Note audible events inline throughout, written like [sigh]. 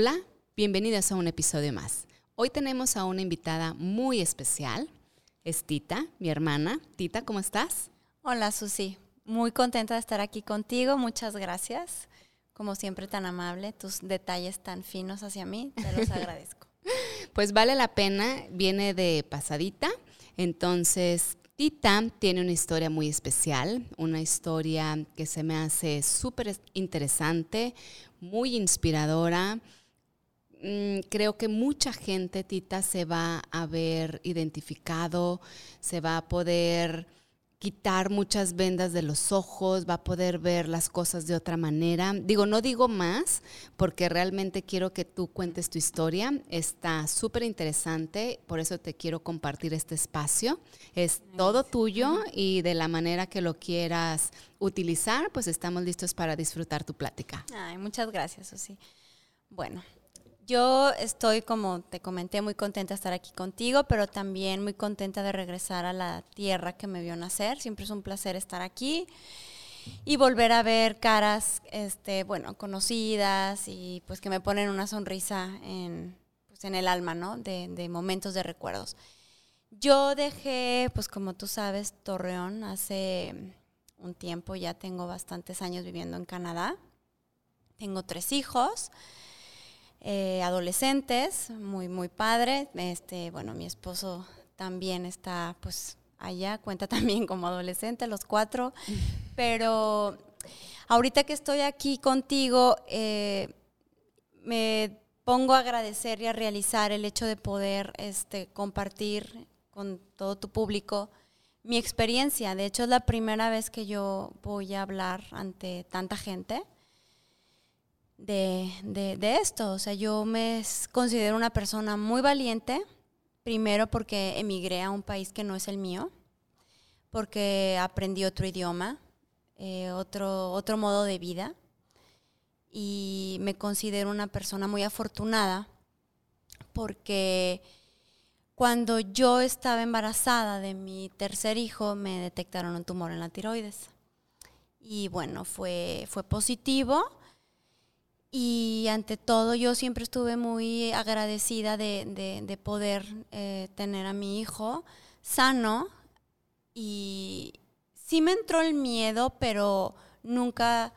Hola, bienvenidos a un episodio más. Hoy tenemos a una invitada muy especial. Es Tita, mi hermana. Tita, ¿cómo estás? Hola, Susi. Muy contenta de estar aquí contigo. Muchas gracias. Como siempre, tan amable. Tus detalles tan finos hacia mí. Te los [laughs] agradezco. pues vale la pena. Viene de pasadita. Entonces, Tita tiene una historia muy especial, una historia que se me hace súper interesante, muy inspiradora. Mm, creo que mucha gente, Tita, se va a ver identificado, se va a poder quitar muchas vendas de los ojos, va a poder ver las cosas de otra manera. Digo, no digo más porque realmente quiero que tú cuentes tu historia. Está súper interesante, por eso te quiero compartir este espacio. Es todo tuyo y de la manera que lo quieras utilizar, pues estamos listos para disfrutar tu plática. Ay, muchas gracias, Susi. Bueno, yo estoy, como te comenté, muy contenta de estar aquí contigo, pero también muy contenta de regresar a la tierra que me vio nacer. Siempre es un placer estar aquí y volver a ver caras, este, bueno, conocidas y pues que me ponen una sonrisa en, pues, en el alma, ¿no? De, de momentos de recuerdos. Yo dejé, pues como tú sabes, Torreón hace un tiempo, ya tengo bastantes años viviendo en Canadá. Tengo tres hijos. Eh, adolescentes, muy, muy padre. Este, bueno, mi esposo también está pues allá, cuenta [laughs] también como adolescente, los cuatro. Pero ahorita que estoy aquí contigo, eh, me pongo a agradecer y a realizar el hecho de poder este, compartir con todo tu público mi experiencia. De hecho, es la primera vez que yo voy a hablar ante tanta gente de, de, esto. O sea, yo me considero una persona muy valiente, primero porque emigré a un país que no es el mío, porque aprendí otro idioma, eh, otro, otro modo de vida, y me considero una persona muy afortunada porque cuando yo estaba embarazada de mi tercer hijo me detectaron un tumor en la tiroides. Y bueno, fue, fue positivo y ante todo, yo siempre estuve muy agradecida de, poder eh, tener a mi hijo sano. Y sí me entró el miedo, pero nunca,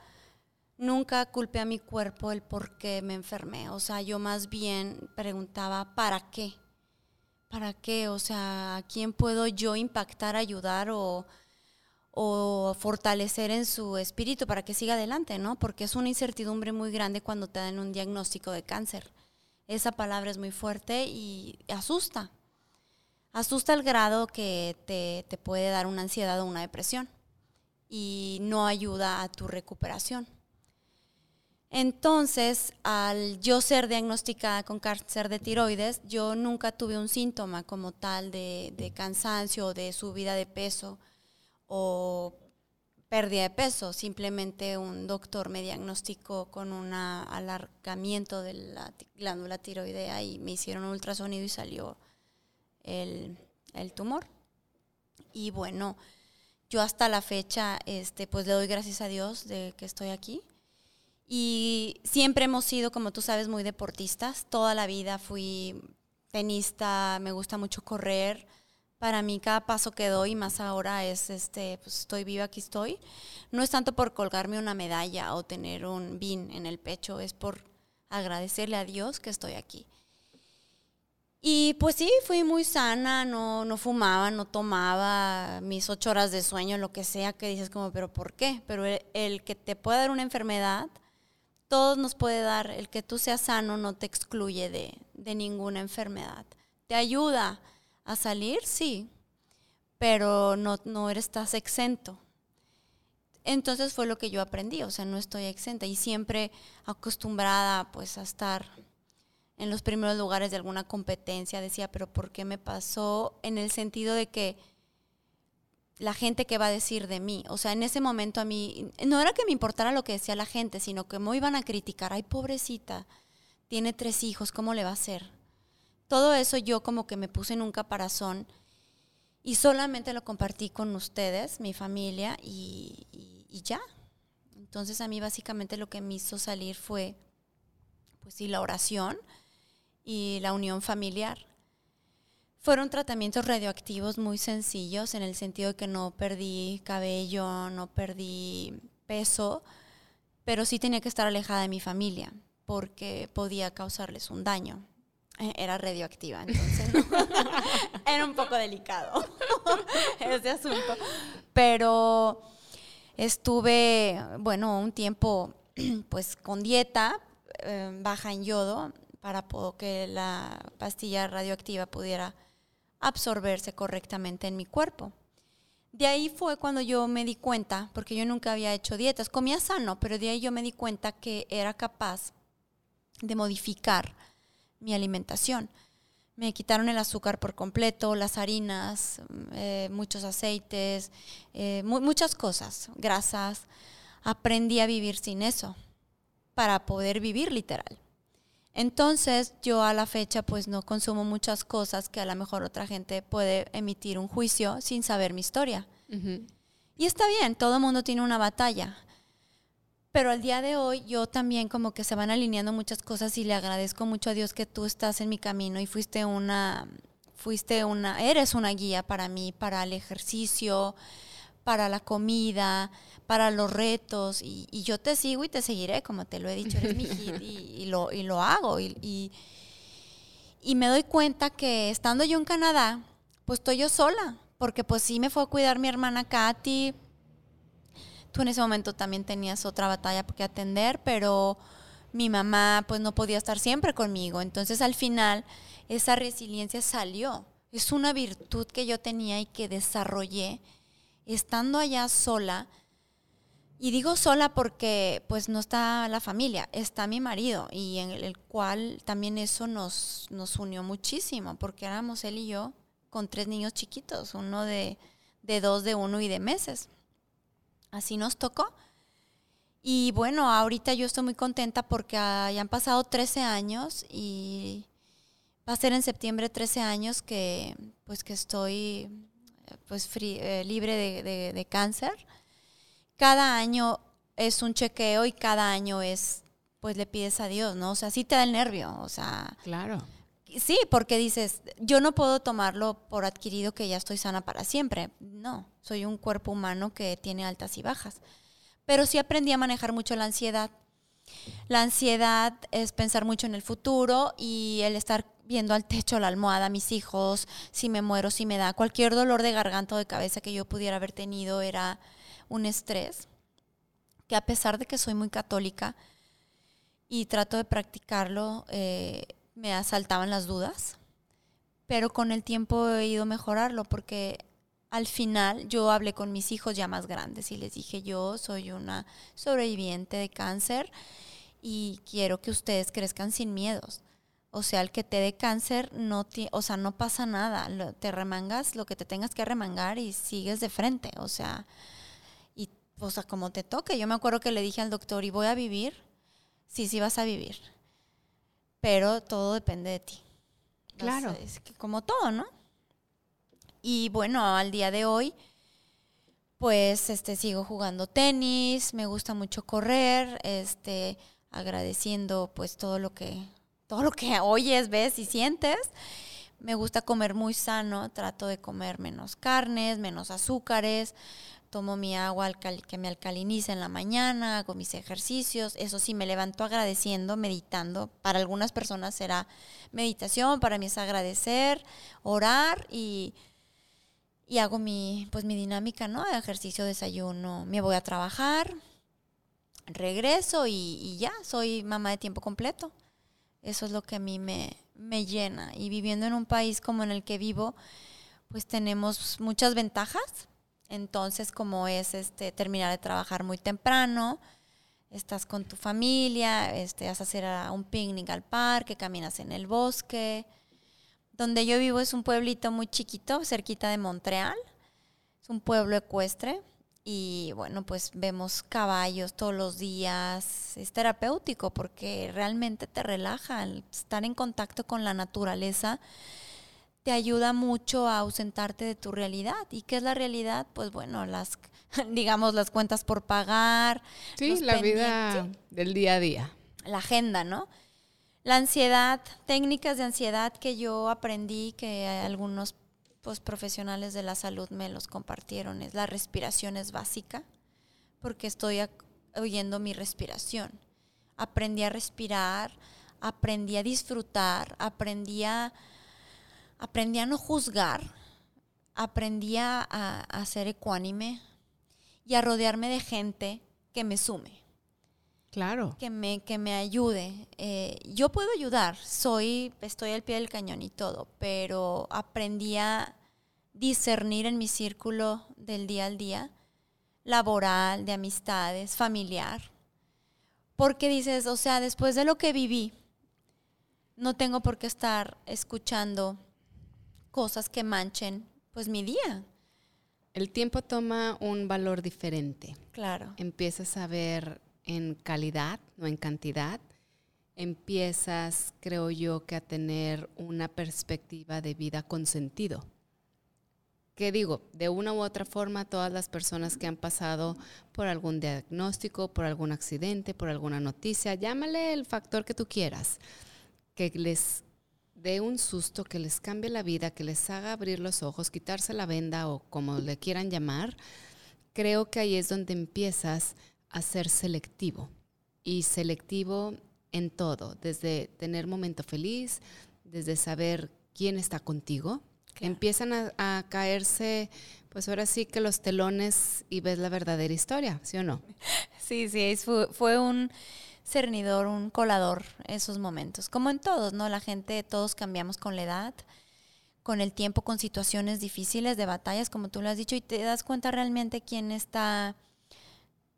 nunca culpé a mi cuerpo el por qué me enfermé. O sea, yo más bien preguntaba, ¿para qué? ¿Para qué? O sea, ¿a quién puedo yo impactar, ayudar o o fortalecer en su espíritu para que siga adelante, ¿no? Porque es una incertidumbre muy grande cuando te dan un diagnóstico de cáncer. Esa palabra es muy fuerte y asusta. Asusta al grado que te, te puede dar una ansiedad o una depresión y no ayuda a tu recuperación. Entonces, al yo ser diagnosticada con cáncer de tiroides, yo nunca tuve un síntoma como tal de, de cansancio o de subida de peso o pérdida de peso. Simplemente un doctor me diagnosticó con un alargamiento de la glándula tiroidea y me hicieron un ultrasonido y salió el, tumor. Y bueno, yo hasta la fecha, este, pues le doy gracias a Dios de que estoy aquí. Y siempre hemos sido, como tú sabes, muy deportistas. Toda la vida fui tenista, me gusta mucho correr para mí cada paso que doy, más ahora es, este, pues estoy viva, aquí estoy. No es tanto por colgarme una medalla o tener un bin en el pecho, es por agradecerle a Dios que estoy aquí. Y pues sí, fui muy sana, no, no fumaba, no tomaba mis ocho horas de sueño, lo que sea, que dices como, pero ¿por qué? Pero el, que te pueda dar una enfermedad, todos nos puede dar, el que tú seas sano no te excluye de, de ninguna enfermedad. Te ayuda a salir, sí, pero no, no estás exento. Entonces fue lo que yo aprendí, o sea, no estoy exenta y siempre acostumbrada pues a estar en los primeros lugares de alguna competencia, decía, pero ¿por qué me pasó? En el sentido de que la gente que va a decir de mí, o sea, en ese momento a mí, no era que me importara lo que decía la gente, sino que me iban a criticar, ay pobrecita, tiene tres hijos, ¿cómo le va a hacer? Todo eso yo como que me puse en un caparazón y solamente lo compartí con ustedes, mi familia, y, ya. Entonces a mí básicamente lo que me hizo salir fue pues sí, la oración y la unión familiar. Fueron tratamientos radioactivos muy sencillos en el sentido de que no perdí cabello, no perdí peso, pero sí tenía que estar alejada de mi familia porque podía causarles un daño. Eh, era radioactiva, entonces [laughs] era un poco delicado [laughs] ese asunto. Pero estuve, bueno, un tiempo [clears throat] pues con dieta eh, baja en yodo para que la pastilla radioactiva pudiera absorberse correctamente en mi cuerpo. De ahí fue cuando yo me di cuenta, porque yo nunca había hecho dietas, comía sano, pero de ahí yo me di cuenta que era capaz de modificar mi alimentación. Me quitaron el azúcar por completo, las harinas, eh, muchos aceites, eh, muchas cosas, grasas. Aprendí a vivir sin eso para poder vivir literal. Entonces yo a la fecha pues no consumo muchas cosas que a lo mejor otra gente puede emitir un juicio sin saber mi historia. Y está bien, todo el mundo tiene una batalla. Pero al día de hoy yo también como que se van alineando muchas cosas y le agradezco mucho a Dios que tú estás en mi camino y fuiste una, fuiste una, eres una guía para mí, para el ejercicio, para la comida, para los retos. Y, yo te sigo y te seguiré, como te lo he dicho, eres mi hit [laughs] y, lo, y lo hago. Y, y me doy cuenta que estando yo en Canadá, pues estoy yo sola, porque pues sí me fue a cuidar mi hermana Katy Tú en ese momento también tenías otra batalla que atender, pero mi mamá pues no podía estar siempre conmigo. Entonces al final esa resiliencia salió. Es una virtud que yo tenía y que desarrollé estando allá sola. Y digo sola porque pues no está la familia, está mi marido y en el cual también eso nos, nos unió muchísimo porque éramos él y yo con tres niños chiquitos, uno de, de dos, de uno y de meses así nos tocó. Y bueno, ahorita yo estoy muy contenta porque ya han pasado 13 años y va a ser en septiembre 13 años que pues que estoy pues eh, libre de, de, cáncer. Cada año es un chequeo y cada año es pues le pides a Dios, ¿no? O sea, sí te da el nervio, o sea. Claro. Sí, porque dices, yo no puedo tomarlo por adquirido que ya estoy sana para siempre. No, soy un cuerpo humano que tiene altas y bajas. Pero sí aprendí a manejar mucho la ansiedad. La ansiedad es pensar mucho en el futuro y el estar viendo al techo, la almohada, mis hijos, si me muero, si me da cualquier dolor de garganta o de cabeza que yo pudiera haber tenido era un estrés que a pesar de que soy muy católica y trato de practicarlo, eh, me asaltaban las dudas, pero con el tiempo he ido mejorarlo porque al final yo hablé con mis hijos ya más grandes y les dije, yo soy una sobreviviente de cáncer y quiero que ustedes crezcan sin miedos. O sea, el que te dé cáncer, no o sea, no pasa nada. te remangas lo que te tengas que remangar y sigues de frente. O sea, y, o sea, como te toque. Yo me acuerdo que le dije al doctor, ¿y voy a vivir? Sí, sí vas a vivir pero todo depende de ti. Claro. es que como todo, ¿no? Y bueno, al día de hoy, pues este sigo jugando tenis, me gusta mucho correr, este agradeciendo pues todo lo que todo lo que [laughs] oyes, ves y sientes. Me gusta comer muy sano, trato de comer menos carnes, menos azúcares, tomo mi agua que me alcaliniza en la mañana, hago mis ejercicios, eso sí, me levanto agradeciendo, meditando. Para algunas personas será meditación, para mí es agradecer, orar y, y hago mi, pues, mi dinámica, ¿no? Ejercicio, desayuno, me voy a trabajar, regreso y, y ya, soy mamá de tiempo completo. Eso es lo que a mí me, me llena. Y viviendo en un país como en el que vivo, pues tenemos muchas ventajas entonces, como es este terminar de trabajar muy temprano, estás con tu familia, este, vas a hacer un picnic al parque, caminas en el bosque. Donde yo vivo es un pueblito muy chiquito, cerquita de Montreal. Es un pueblo ecuestre y bueno, pues vemos caballos todos los días. Es terapéutico porque realmente te relaja estar en contacto con la naturaleza te ayuda mucho a ausentarte de tu realidad. ¿Y qué es la realidad? Pues bueno, las, [laughs] digamos, las cuentas por pagar. Sí, la vida del día a día. La agenda, ¿no? La ansiedad, técnicas de ansiedad que yo aprendí, que algunos pues, profesionales de la salud me los compartieron, es la respiración es básica, porque estoy oyendo mi respiración. Aprendí a respirar, aprendí a disfrutar, aprendí a, aprendí a no juzgar, aprendí a, a ser ecuánime y a rodearme de gente que me sume. Claro. Que me, que me ayude. Eh, yo puedo ayudar, soy, estoy al pie del cañón y todo, pero aprendí a discernir en mi círculo del día al día, laboral, de amistades, familiar. Porque dices, o sea, después de lo que viví, no tengo por qué estar escuchando cosas que manchen pues mi día. El tiempo toma un valor diferente. Claro. Empiezas a ver en calidad, no en cantidad. Empiezas, creo yo, que a tener una perspectiva de vida con sentido. ¿Qué digo? De una u otra forma, todas las personas que han pasado por algún diagnóstico, por algún accidente, por alguna noticia, llámale el factor que tú quieras, que les dé un susto, que les cambie la vida, que les haga abrir los ojos, quitarse la venda o como le quieran llamar, creo que ahí es donde empiezas a ser selectivo y selectivo en todo, desde tener momento feliz, desde saber quién está contigo. Empiezan a, caerse, pues ahora sí que los telones y ves la verdadera historia, ¿sí o no? [laughs] Sí, sí, fue, fue un cernidor, un colador esos momentos. Como en todos, ¿no? La gente, todos cambiamos con la edad, con el tiempo, con situaciones difíciles de batallas, como tú lo has dicho, y te das cuenta realmente quién está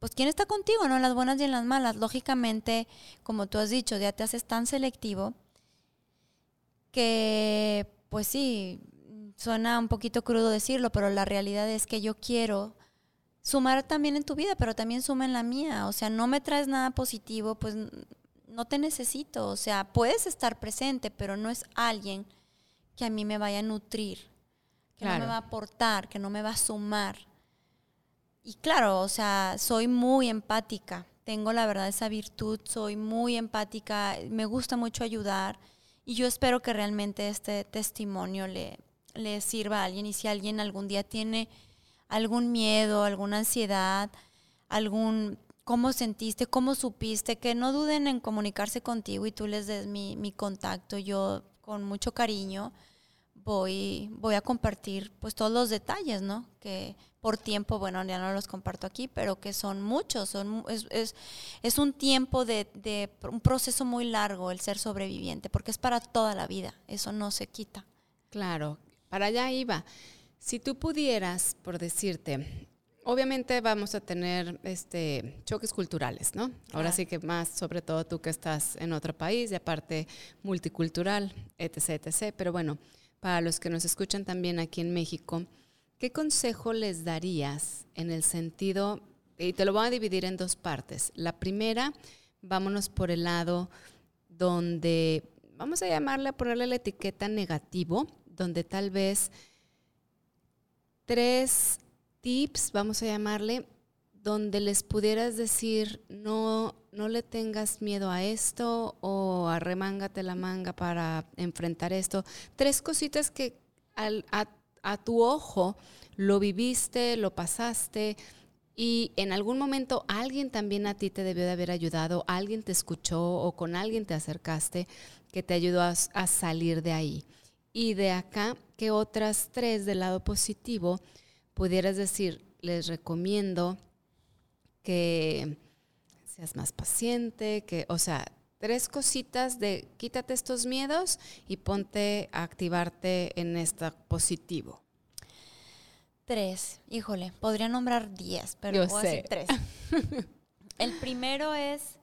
pues quién está contigo, ¿no? En las buenas y en las malas. Lógicamente, como tú has dicho, ya te haces tan selectivo que, pues sí, suena un poquito crudo decirlo, pero la realidad es que yo quiero sumar también en tu vida, pero también suma en la mía. O sea, no me traes nada positivo, pues no te necesito. O sea, puedes estar presente, pero no es alguien que a mí me vaya a nutrir, que no me va a aportar, que no me va a sumar y claro, o sea, soy muy empática. Tengo la verdad esa virtud, soy muy empática, me gusta mucho ayudar y yo espero que realmente este testimonio le, le sirva a alguien y si alguien algún día tiene algún miedo, alguna ansiedad, algún cómo sentiste, cómo supiste, que no duden en comunicarse contigo y tú les des mi, mi contacto. Yo con mucho cariño voy, voy a compartir pues todos los detalles, ¿no? Que por tiempo, bueno, ya no los comparto aquí, pero que son muchos, son, es, es, es un tiempo de, de, un proceso muy largo el ser sobreviviente, porque es para toda la vida, eso no se quita. Claro, para allá iba. Si tú pudieras, por decirte, obviamente vamos a tener este choques culturales, ¿no? Ahora sí que más, sobre todo tú que estás en otro país y aparte multicultural, etc., etc. Pero bueno, para los que nos escuchan también aquí en México, ¿Qué consejo les darías en el sentido, y te lo voy a dividir en dos partes? La primera, vámonos por el lado donde, vamos a llamarle, a ponerle la etiqueta negativo, donde tal vez tres tips, vamos a llamarle, donde les pudieras decir, no, no le tengas miedo a esto o arremángate la manga para enfrentar esto. Tres cositas que a tu ojo lo viviste, lo pasaste y en algún momento alguien también a ti te debió de haber ayudado, alguien te escuchó o con alguien te acercaste que te ayudó a, salir de ahí. Y de acá, que otras tres del lado positivo pudieras decir, les recomiendo que seas más paciente, que, o sea, tres cositas de quítate estos miedos y ponte a activarte en este positivo. Tres, híjole, podría nombrar diez, pero voy a decir tres. [laughs] El primero es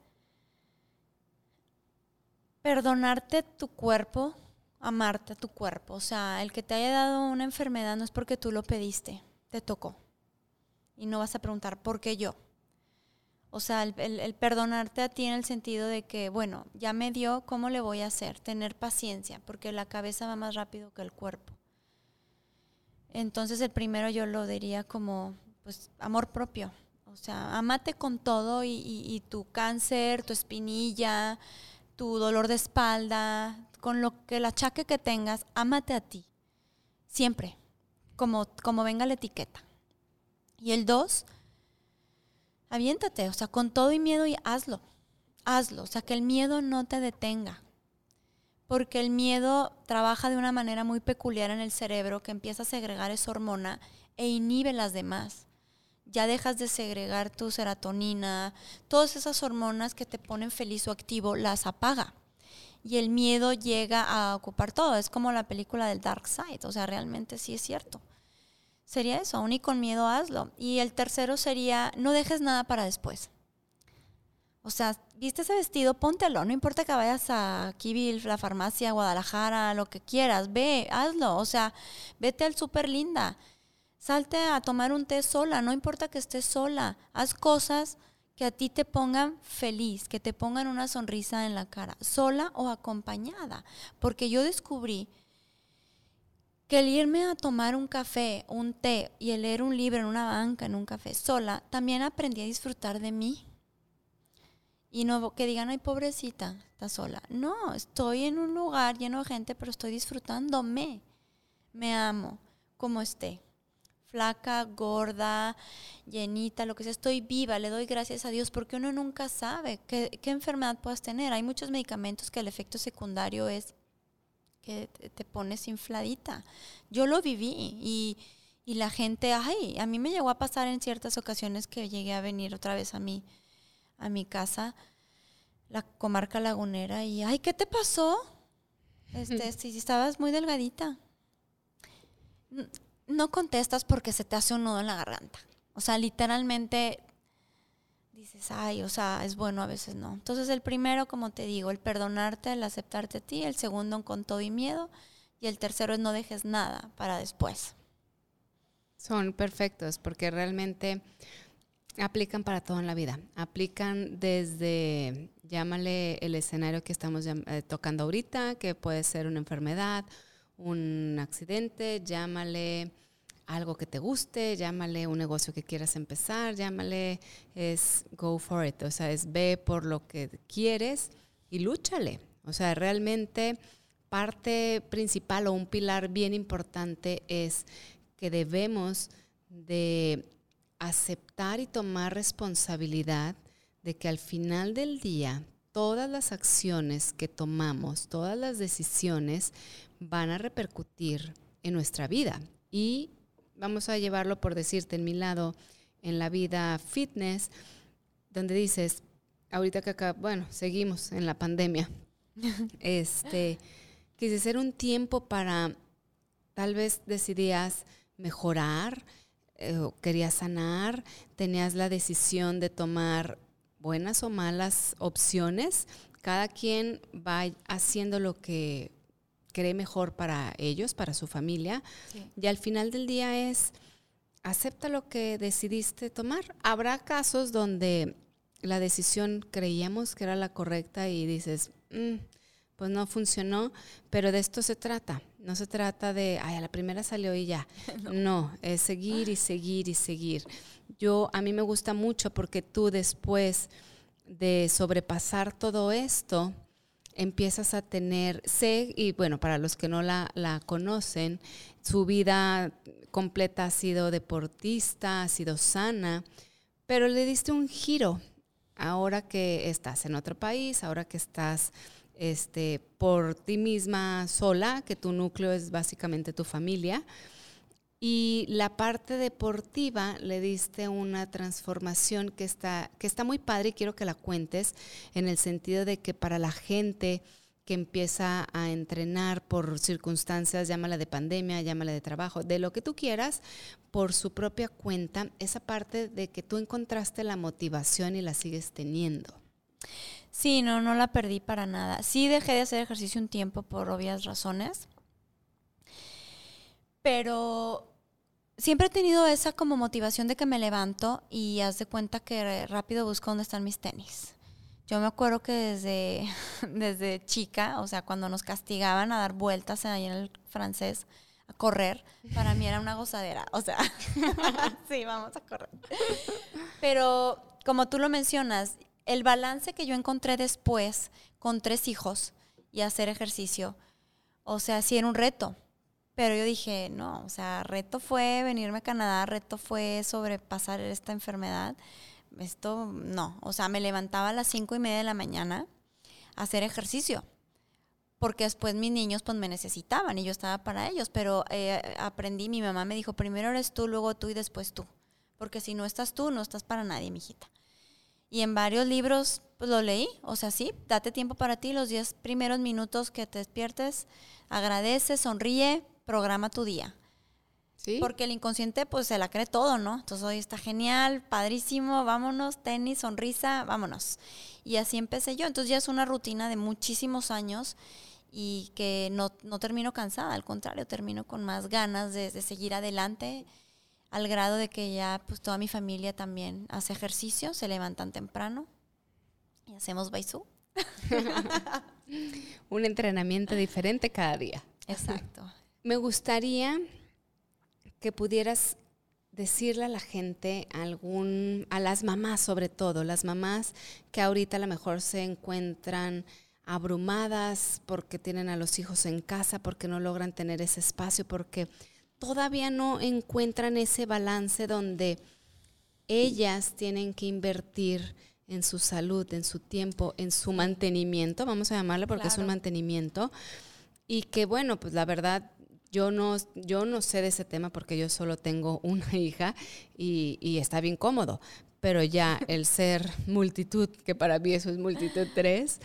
perdonarte tu cuerpo, amarte a tu cuerpo. O sea, el que te haya dado una enfermedad no es porque tú lo pediste, te tocó. Y no vas a preguntar, ¿por qué yo? O sea, el, perdonarte a ti en el sentido de que, bueno, ya me dio, ¿cómo le voy a hacer? Tener paciencia, porque la cabeza va más rápido que el cuerpo. Entonces el primero yo lo diría como, pues, amor propio. O sea, amate con todo y, tu cáncer, tu espinilla, tu dolor de espalda, con lo que el achaque que tengas, ámate a ti. Siempre. Como, como venga la etiqueta. Y el dos, aviéntate, o sea, con todo y miedo y hazlo. Hazlo. O sea, que el miedo no te detenga. Porque el miedo trabaja de una manera muy peculiar en el cerebro que empieza a segregar esa hormona e inhibe las demás ya dejas de segregar tu serotonina, todas esas hormonas que te ponen feliz o activo, las apaga. Y el miedo llega a ocupar todo. Es como la película del Dark Side. O sea, realmente sí es cierto. Sería eso, aún y con miedo hazlo. Y el tercero sería, no dejes nada para después. O sea, viste ese vestido, póntelo. No importa que vayas a Kibil, la farmacia, Guadalajara, lo que quieras. Ve, hazlo. O sea, vete al súper linda Salte a tomar un té sola, no importa que estés sola. Haz cosas que a ti te pongan feliz, que te pongan una sonrisa en la cara, sola o acompañada. Porque yo descubrí que el irme a tomar un café, un té y el leer un libro en una banca, en un café sola, también aprendí a disfrutar de mí. Y no que digan, ay, pobrecita, está sola. No, estoy en un lugar lleno de gente, pero estoy disfrutándome. Me amo como esté flaca, gorda, llenita, lo que sea, estoy viva, le doy gracias a Dios porque uno nunca sabe qué, enfermedad puedas tener. Hay muchos medicamentos que el efecto secundario es que te pones infladita. Yo lo viví y, y, la gente, ay, a mí me llegó a pasar en ciertas ocasiones que llegué a venir otra vez a mi, a mi casa, la comarca lagunera, y, ay, ¿qué te pasó? [laughs] Este, si estabas muy delgadita no contestas porque se te hace un nudo en la garganta. O sea, literalmente dices, ay, o sea, es bueno, a veces no. Entonces el primero, como te digo, el perdonarte, el aceptarte a ti, el segundo con todo y miedo, y el tercero es no dejes nada para después. Son perfectos porque realmente aplican para todo en la vida. Aplican desde, llámale el escenario que estamos eh, tocando ahorita, que puede ser una enfermedad, un accidente, llámale algo que te guste, llámale un negocio que quieras empezar, llámale es go for it, o sea, es ve por lo que quieres y lúchale. O sea, realmente parte principal o un pilar bien importante es que debemos de aceptar y tomar responsabilidad de que al final del día todas las acciones que tomamos, todas las decisiones van a repercutir en nuestra vida. Y vamos a llevarlo por decirte en mi lado, en la vida fitness, donde dices, ahorita que acá, bueno, seguimos en la pandemia, [laughs] este, quise ser un tiempo para, tal vez decidías mejorar, eh, querías sanar, tenías la decisión de tomar buenas o malas opciones, cada quien va haciendo lo que cree mejor para ellos, para su familia. Y al final del día es, acepta lo que decidiste tomar. Habrá casos donde la decisión creíamos que era la correcta y dices, mm, pues no funcionó, pero de esto se trata. No se trata de, ay, a la primera salió y ya. [laughs] no. no, es seguir y seguir y seguir. Yo, a mí me gusta mucho porque tú después de sobrepasar todo esto, empiezas a tener, sé, y bueno, para los que no la, conocen, su vida completa ha sido deportista, ha sido sana, pero le diste un giro ahora que estás en otro país, ahora que estás este, por ti misma sola, que tu núcleo es básicamente tu familia. Y la parte deportiva le diste una transformación que está, que está muy padre y quiero que la cuentes en el sentido de que para la gente que empieza a entrenar por circunstancias, llámala de pandemia, llámala de trabajo, de lo que tú quieras, por su propia cuenta, esa parte de que tú encontraste la motivación y la sigues teniendo. Sí, no, no la perdí para nada. Sí dejé de hacer ejercicio un tiempo por obvias razones, pero siempre he tenido esa como motivación de que me levanto y haz de cuenta que rápido busco dónde están mis tenis. Yo me acuerdo que desde, [laughs] desde chica, o sea, cuando nos castigaban a dar vueltas ahí en el francés, a correr, para mí era una gozadera. O sea, [laughs] sí, vamos a correr. Pero como tú lo mencionas, el balance que yo encontré después, con tres hijos y hacer ejercicio, o sea, sí era un reto. Pero yo dije, no, o sea, reto fue venirme a Canadá, reto fue sobrepasar esta enfermedad. Esto no, o sea, me levantaba a las cinco y media de la mañana a hacer ejercicio porque después mis niños pues me necesitaban y yo estaba para ellos, pero eh, aprendí, mi mamá me dijo, primero eres tú, luego tú y después tú, porque si no estás tú, no estás para nadie, mijita. Y en varios libros pues lo leí, o sea, sí, date tiempo para ti, los 10 primeros minutos que te despiertes, agradece, sonríe, programa tu día. ¿Sí? Porque el inconsciente pues se la cree todo, ¿no? Entonces hoy está genial, padrísimo, vámonos, tenis, sonrisa, vámonos. Y así empecé yo. Entonces ya es una rutina de muchísimos años y que no, no, termino cansada, al contrario, termino con más ganas de, seguir adelante, al grado de que ya pues toda mi familia también hace ejercicio, se levantan temprano y hacemos baisú. [laughs] Un entrenamiento diferente cada día. Exacto. Me gustaría que pudieras decirle a la gente, algún, a las mamás sobre todo, las mamás que ahorita a lo mejor se encuentran abrumadas porque tienen a los hijos en casa, porque no logran tener ese espacio, porque todavía no encuentran ese balance donde ellas tienen que invertir en su salud, en su tiempo, en su mantenimiento, vamos a llamarlo porque es un mantenimiento, y que bueno, pues la verdad yo no, yo no sé de ese tema porque yo solo tengo [laughs] una hija y, y, está bien cómodo, pero ya el [laughs] ser multitud, que para mí eso es multitud tres,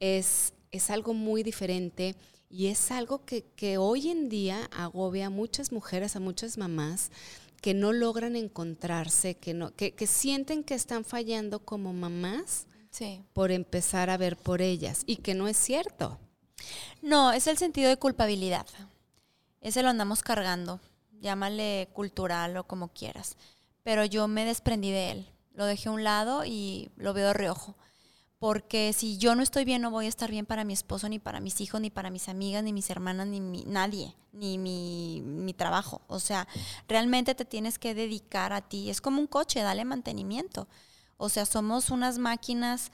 es, es algo muy diferente y es algo que, que hoy en día agobia a muchas mujeres, a muchas mamás que no logran encontrarse, que, no, que, que sienten que están fallando como mamás por empezar a ver por ellas y que no es cierto. No, es el sentido de culpabilidad. Ese lo andamos cargando, llámale cultural o como quieras. Pero yo me desprendí de él, lo dejé a un lado y lo veo de reojo porque si yo no estoy bien, no voy a estar bien para mi esposo, ni para mis hijos, ni para mis amigas, ni mis hermanas, ni nadie, ni mi, mi, trabajo. O sea, realmente te tienes que dedicar a ti. Es como un coche, dale mantenimiento. O sea, somos unas máquinas,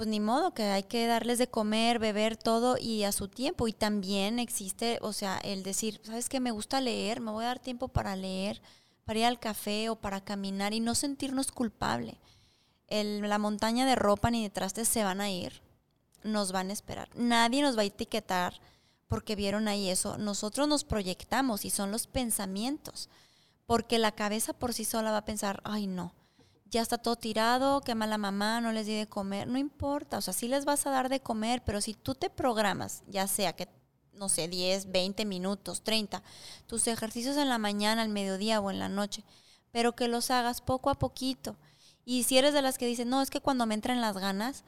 pues ni modo, que hay que darles de comer, beber, todo y a su tiempo. Y también existe, o sea, el decir, ¿sabes qué? Me gusta leer, me voy a dar tiempo para leer, para ir al café o para caminar y no sentirnos culpable la montaña de ropa ni de trastes se van a ir, nos van a esperar. Nadie nos va a etiquetar porque vieron ahí eso. Nosotros nos proyectamos y son los pensamientos. Porque la cabeza por sí sola va a pensar, ay no, ya está todo tirado, qué mala mamá, no les di de comer. No importa, o sea, sí les vas a dar de comer, pero si tú te programas, ya sea que, no sé, 10, 20 minutos, 30, tus ejercicios en la mañana, al mediodía o en la noche, pero que los hagas poco a poquito y si eres de las que dicen, no, es que cuando me entran las ganas,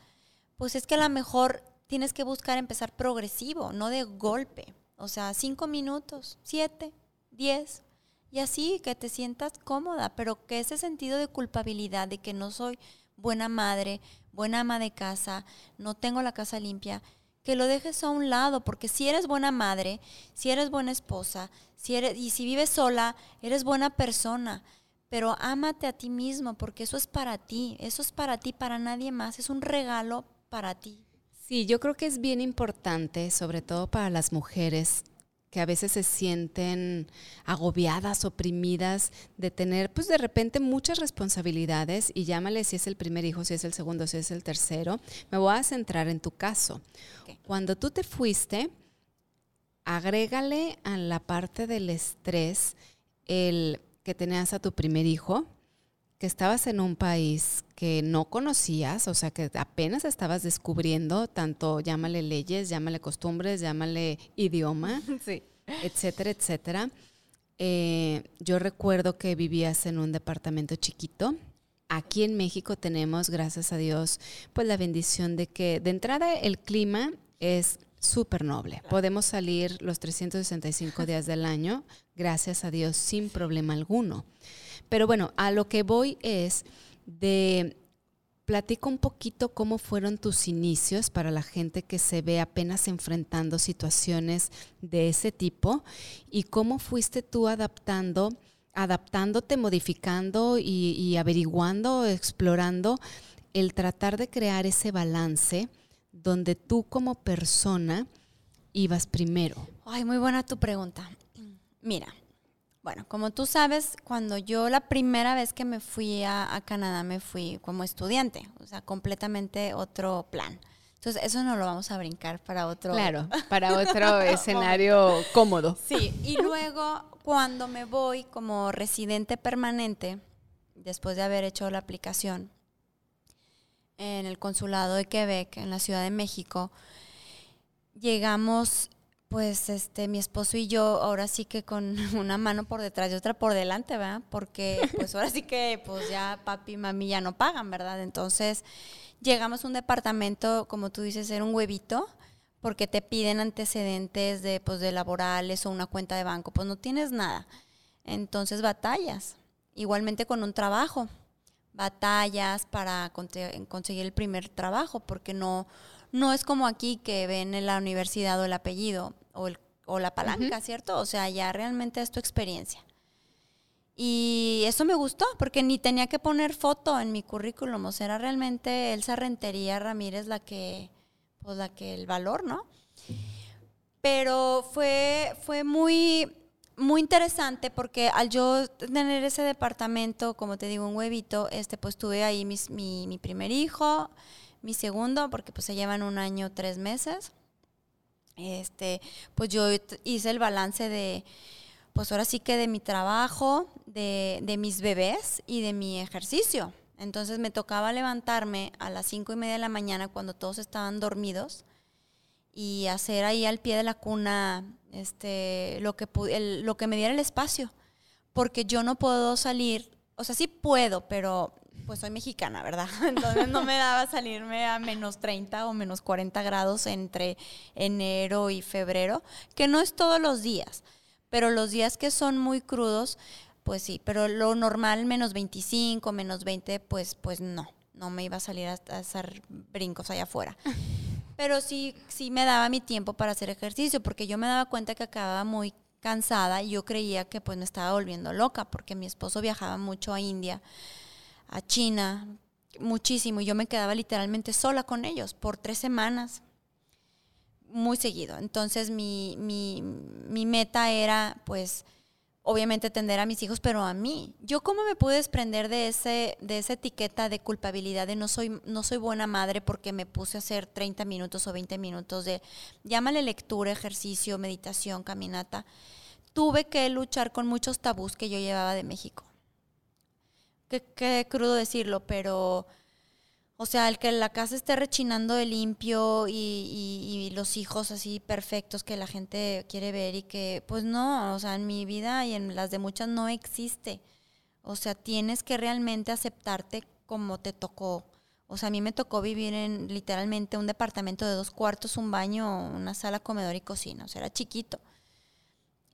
pues es que a lo mejor tienes que buscar empezar progresivo, no de golpe. O sea, cinco minutos, siete, diez, y así que te sientas cómoda, pero que ese sentido de culpabilidad de que no soy buena madre, buena ama de casa, no tengo la casa limpia, que lo dejes a un lado, porque si eres buena madre, si eres buena esposa, si eres, y si vives sola, eres buena persona pero ámate a ti mismo porque eso es para ti, eso es para ti, para nadie más, es un regalo para ti. Sí, yo creo que es bien importante, sobre todo para las mujeres que a veces se sienten agobiadas, oprimidas de tener, pues de repente muchas responsabilidades y llámale si es el primer hijo, si es el segundo, si es el tercero. Me voy a centrar en tu caso. Cuando tú te fuiste, agrégale a la parte del estrés el que tenías a tu primer hijo, que estabas en un país que no conocías, o sea, que apenas estabas descubriendo, tanto llámale leyes, llámale costumbres, llámale idioma, [laughs] etcétera, etcétera. Eh, yo recuerdo que vivías en un departamento chiquito. Aquí en México tenemos, gracias a Dios, pues la bendición de que de entrada el clima es súper noble. Podemos salir los 365 días del año, gracias a Dios, sin problema alguno. Pero bueno, a lo que voy es de Platica un poquito cómo fueron tus inicios para la gente que se ve apenas enfrentando situaciones de ese tipo y cómo fuiste tú adaptando, adaptándote, modificando y, y averiguando, explorando el tratar de crear ese balance donde tú como persona ibas primero? Ay, muy buena tu pregunta. Mira, bueno, como tú sabes, cuando yo la primera vez que me fui a, Canadá me fui como estudiante, o sea, completamente otro plan. Entonces, eso no lo vamos a brincar para otro. Claro, [laughs] para otro escenario cómodo. Sí, y luego cuando me voy como residente permanente, después de haber hecho la aplicación en el consulado de Quebec, en la Ciudad de México, llegamos pues este mi esposo y yo ahora sí que con [laughs] una mano por detrás y otra por delante, ¿verdad? Porque [laughs] pues ahora sí que pues ya papi y mami ya no pagan, ¿verdad? Entonces llegamos a un departamento, como tú dices, era un huevito, porque te piden antecedentes de pues de laborales o una cuenta de banco, pues no tienes nada. Entonces batallas, igualmente con un trabajo, batallas para conseguir el primer trabajo, porque no no es como aquí que ven en la universidad o el apellido o, el, o la palanca, ¿cierto? O sea, ya realmente es tu experiencia. Y eso me gustó, porque ni tenía que poner foto en mi currículum, o sea, era realmente Elsa Rentería Ramírez la que, pues la que el valor, ¿no? Pero fue, fue muy, muy interesante porque al yo tener ese departamento, como te digo, un huevito, este, pues tuve ahí mi, mi primer hijo, mi segundo, porque pues se llevan un año, tres meses este, pues yo hice el balance de, pues ahora sí que de mi trabajo, de, de mis bebés y de mi ejercicio. Entonces me tocaba levantarme a las cinco y media de la mañana cuando todos estaban dormidos y hacer ahí al pie de la cuna este, lo, que, lo que me diera el espacio. Porque yo no puedo salir, o sea, sí puedo, pero pues soy mexicana, ¿verdad? [laughs] Entonces no me daba salirme a menos 30 o menos 40 grados entre enero y febrero, que no es todos los días, pero los días que son muy crudos, pues sí, pero lo normal menos 25, menos 20, pues, pues no, no me iba a salir a, hacer brincos allá afuera. [laughs] Pero sí, sí me daba mi tiempo para hacer ejercicio, porque yo me daba cuenta que acababa muy cansada y yo creía que pues me estaba volviendo loca, porque mi esposo viajaba mucho a India a China, muchísimo, y yo me quedaba literalmente sola con ellos por tres semanas, muy seguido. Entonces mi, mi, mi meta era, pues, obviamente atender a mis hijos, pero a mí. Yo cómo me pude desprender de ese de esa etiqueta de culpabilidad de no soy no soy buena madre porque me puse a hacer 30 minutos o 20 minutos de llámale lectura, ejercicio, meditación, caminata. Tuve que luchar con muchos tabús que yo llevaba de México qué, crudo decirlo, pero, o sea, el que la casa esté rechinando de limpio y, los hijos así perfectos que la gente quiere ver y que, pues no, o sea, en mi vida y en las de muchas no existe. O sea, tienes que realmente aceptarte como te tocó. O sea, a mí me tocó vivir en literalmente un departamento de dos cuartos, un baño, una sala, comedor y cocina. O sea, era chiquito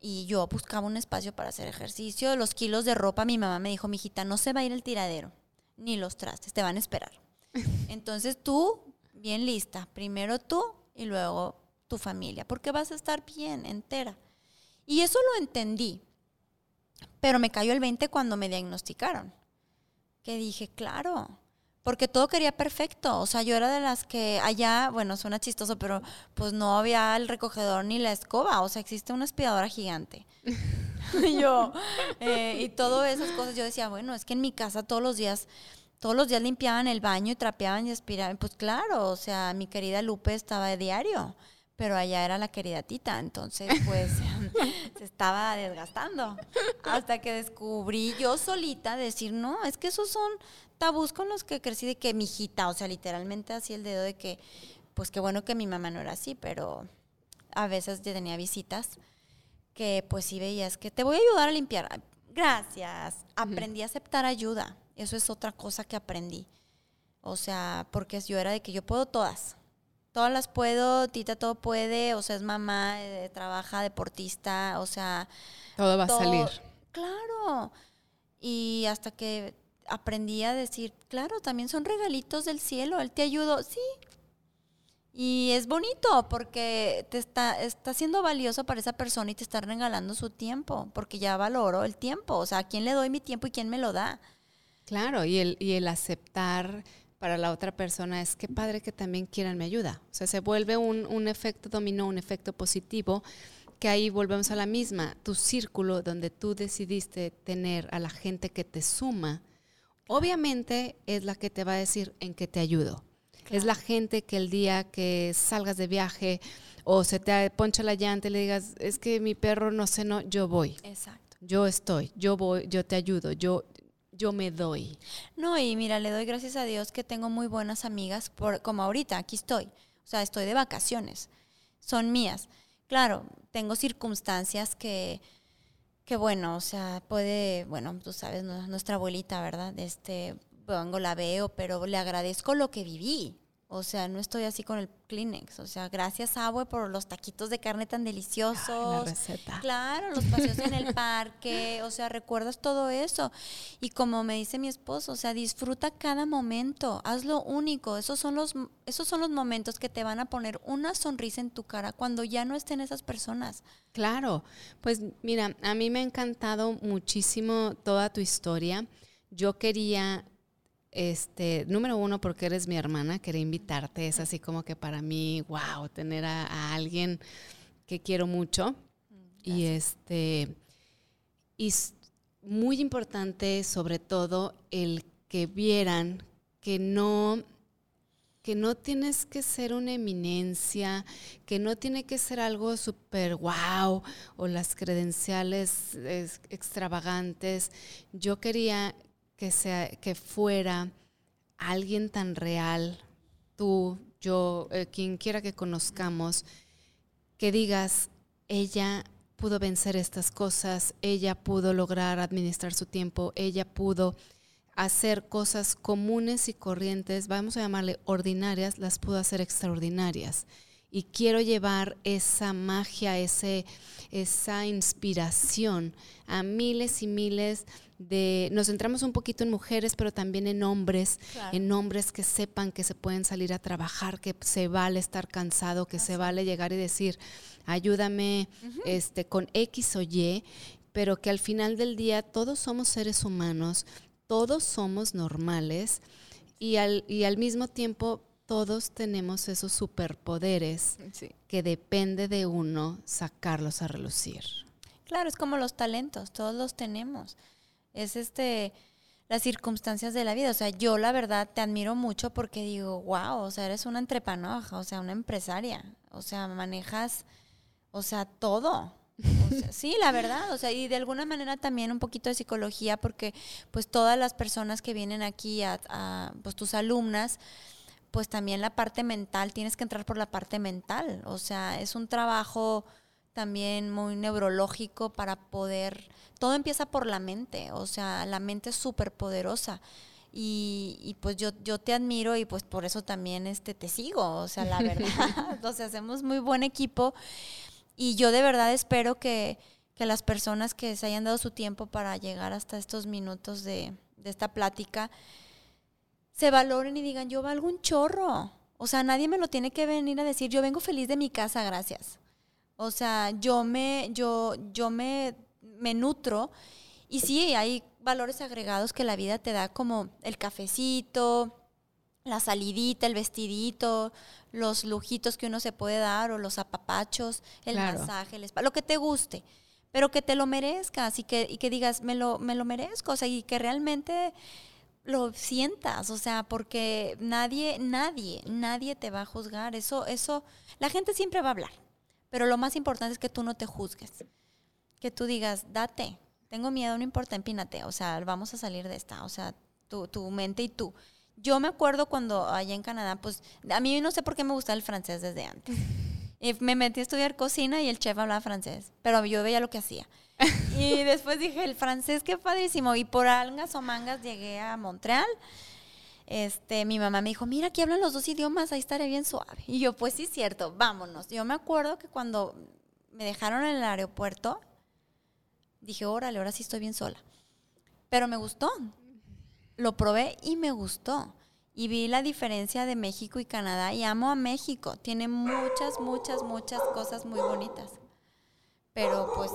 y yo buscaba un espacio para hacer ejercicio. Los kilos de ropa, mi mamá me dijo, mijita, no se va a ir el tiradero, ni los trastes, te van a esperar. [laughs] Entonces tú, bien lista, primero tú y luego tu familia, porque vas a estar bien, entera. Y eso lo entendí, pero me cayó el 20 cuando me diagnosticaron, que dije, claro, porque todo quería perfecto. O sea, yo era de las que allá, bueno, suena chistoso, pero pues no había el recogedor ni la escoba. O sea, existe una aspiradora gigante. y [laughs] [laughs] yo, eh, y todas esas cosas, yo decía, bueno, es que en mi casa todos los días, todos los días limpiaban el baño y trapeaban y aspiraban. Pues claro, o sea, mi querida Lupe estaba de diario pero allá era la querida Tita, entonces pues [laughs] se estaba desgastando. Hasta que descubrí yo solita decir, no, es que esos son tabús con los que crecí de que mi hijita, o sea, literalmente así el dedo de que, pues qué bueno que mi mamá no era así, pero a veces ya tenía visitas que pues sí veías que te voy a ayudar a limpiar. Gracias. Aprendí a aceptar ayuda. Eso es otra cosa que aprendí. O sea, porque yo era de que yo puedo todas todas las puedo, Tita todo puede, o sea, es mamá, eh, trabaja, deportista, o sea... Todo va a salir. Claro. Y hasta que aprendí a decir, claro, también son regalitos del cielo, él te ayudó, sí. Y es bonito porque te está, está siendo valioso para esa persona y te está regalando su tiempo, porque ya valoro el tiempo, o sea, ¿a quién le doy mi tiempo y quién me lo da? Claro, y el, y el aceptar para la otra persona es qué padre que también quieran mi ayuda. O sea, se vuelve un, un efecto dominó, un efecto positivo, que ahí volvemos a la misma. Tu círculo donde tú decidiste tener a la gente que te suma, obviamente es la que te va a decir en qué te ayudo. Es la gente que el día que salgas de viaje o se te poncha la llanta y le digas, es que mi perro no sé, no, yo voy. Exacto. Yo estoy, yo voy, yo te ayudo, yo, yo me doy. No, y mira, le doy gracias a Dios que tengo muy buenas amigas, por, como ahorita, aquí estoy. O sea, estoy de vacaciones. Son mías. Claro, tengo circunstancias que, que bueno, o sea, puede, bueno, tú sabes, nuestra abuelita, ¿verdad? Este, vengo, la veo, pero le agradezco lo que viví. O sea, no estoy así con el Kleenex. O sea, gracias, Abue, por los taquitos de carne tan deliciosos. la receta. Claro, los paseos en el [laughs] parque. O sea, recuerdas todo eso. Y como me dice mi esposo, o sea, disfruta cada momento. Hazlo único. Esos son los, esos son los momentos que te van a poner una sonrisa en tu cara cuando ya no estén esas personas. Claro. Pues mira, a mí me ha encantado muchísimo toda tu historia. Yo quería este, número uno, porque eres mi hermana, quería invitarte. Es así como que para mí, wow, tener a, alguien que quiero mucho. Y este, y muy importante, sobre todo, el que vieran que no que no tienes que ser una eminencia, que no tiene que ser algo súper wow o las credenciales extravagantes. Yo quería que, sea, que fuera alguien tan real, tú, yo, eh, quien quiera que conozcamos, que digas, ella pudo vencer estas cosas, ella pudo lograr administrar su tiempo, ella pudo hacer cosas comunes y corrientes, vamos a llamarle ordinarias, las pudo hacer extraordinarias. Y quiero llevar esa magia, ese, esa inspiración a miles y miles de, nos centramos un poquito en mujeres, pero también en hombres, en hombres que sepan que se pueden salir a trabajar, que se vale estar cansado, que se vale llegar y decir, ayúdame este, con X o Y, pero que al final del día todos somos seres humanos, todos somos normales y al, y al mismo tiempo todos tenemos esos superpoderes que depende de uno sacarlos a relucir. Claro, es como los talentos, todos los tenemos es este las circunstancias de la vida. O sea, yo la verdad te admiro mucho porque digo, wow, o sea, eres una entrepanoja, o sea, una empresaria. O sea, manejas, o sea, todo. [laughs] sí, la verdad, o sea, y de alguna manera también un poquito de psicología porque pues todas las personas que vienen aquí a, a pues tus alumnas, pues también la parte mental, tienes que entrar por la parte mental, o sea, es un trabajo también muy neurológico para poder todo empieza por la mente, o sea, la mente es súper poderosa. Y, pues yo, yo te admiro y pues por eso también este, te sigo, o sea, la [laughs] verdad, [laughs] o sea, hacemos muy buen equipo y yo de verdad espero que, las personas que se hayan dado su tiempo para llegar hasta estos minutos de, de esta plática se valoren y digan, yo valgo un chorro. O sea, nadie me lo tiene que venir a decir, yo vengo feliz de mi casa, gracias. O sea, yo me, yo, yo me me nutro. Y sí, hay valores agregados que la vida te da, como el cafecito, la salidita, el vestidito, los lujitos que uno se puede dar o los apapachos, el masaje, el lo que te guste, pero que te lo merezcas y que, y que digas, me lo, me lo merezco, o sea, y que realmente lo sientas, o sea, porque nadie, nadie, nadie te va a juzgar. Eso, eso, la gente siempre va a hablar, pero lo más importante es que tú no te juzgues que tú digas, date, tengo miedo, no importa, empínate, o sea, vamos a salir de esta, o sea, tu, tu mente y tú. Yo me acuerdo cuando allá en Canadá, pues a mí no sé por qué me gustaba el francés desde antes. [laughs] Y me metí a estudiar cocina y el chef hablaba francés, pero yo veía lo que hacía. [laughs] Y después dije, el francés, qué padrísimo. Y por algas o mangas llegué a Montreal. Este, mi mamá me dijo, mira, aquí hablan los dos idiomas, ahí estaré bien suave. Y yo, pues sí, cierto, vámonos. Yo me acuerdo que cuando me dejaron en el aeropuerto, dije, órale, ahora sí estoy bien sola. Pero me gustó. Lo probé y me gustó. Y vi la diferencia de México y Canadá y amo a México. Tiene muchas, muchas, muchas cosas muy bonitas. Pero pues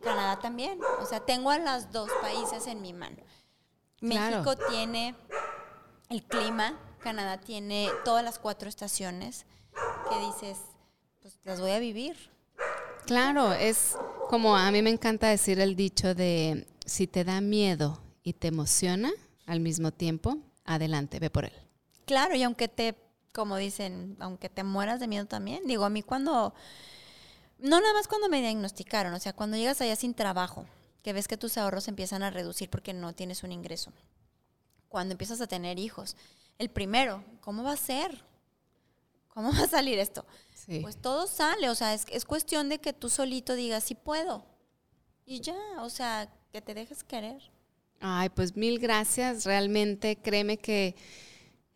Canadá también. O sea, tengo a los dos países en mi mano. México tiene el clima Canadá tiene todas las cuatro estaciones que dices, pues las voy a vivir. Claro, es como a mí me encanta decir el dicho de si te da miedo y te emociona al mismo tiempo, adelante, ve por él. Claro, y aunque te, como dicen, aunque te mueras de miedo también, digo, a mí cuando, no nada más cuando me diagnosticaron, o sea, cuando llegas allá sin trabajo, que ves que tus ahorros empiezan a reducir porque no tienes un ingreso. Cuando empiezas a tener hijos, el primero, ¿cómo va a ser? ¿Cómo [laughs] va a salir esto? Pues todo sale, o sea, es, es cuestión de que tú solito digas, sí puedo. Y ya, o sea, que te dejes querer. Ay, pues mil gracias. Realmente créeme que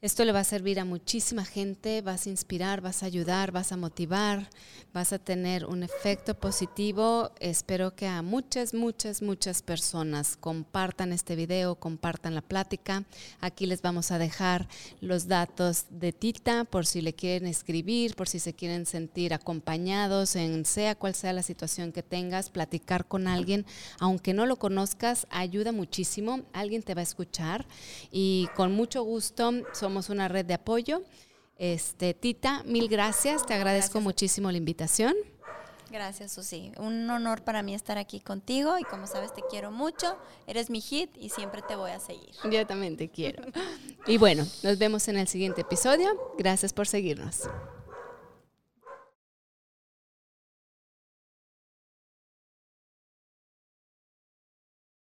esto le va a servir a muchísima gente, vas a inspirar, vas a ayudar, vas a motivar, vas a tener un efecto positivo. Espero que a muchas, muchas, muchas personas compartan este video, compartan la plática. Aquí les vamos a dejar los datos de Tita por si le quieren escribir, por si se quieren sentir acompañados en sea cual sea la situación que tengas, platicar con alguien, aunque no lo conozcas, ayuda muchísimo. Alguien te va a escuchar y con mucho gusto somos somos una red de apoyo. Este, Tita, mil gracias, te agradezco muchísimo la invitación. Gracias, Susi. Un honor para mí estar aquí contigo y como sabes te quiero mucho, eres mi hit y siempre te voy a seguir. Yo también te quiero. y bueno, nos vemos en el siguiente episodio. Gracias por seguirnos.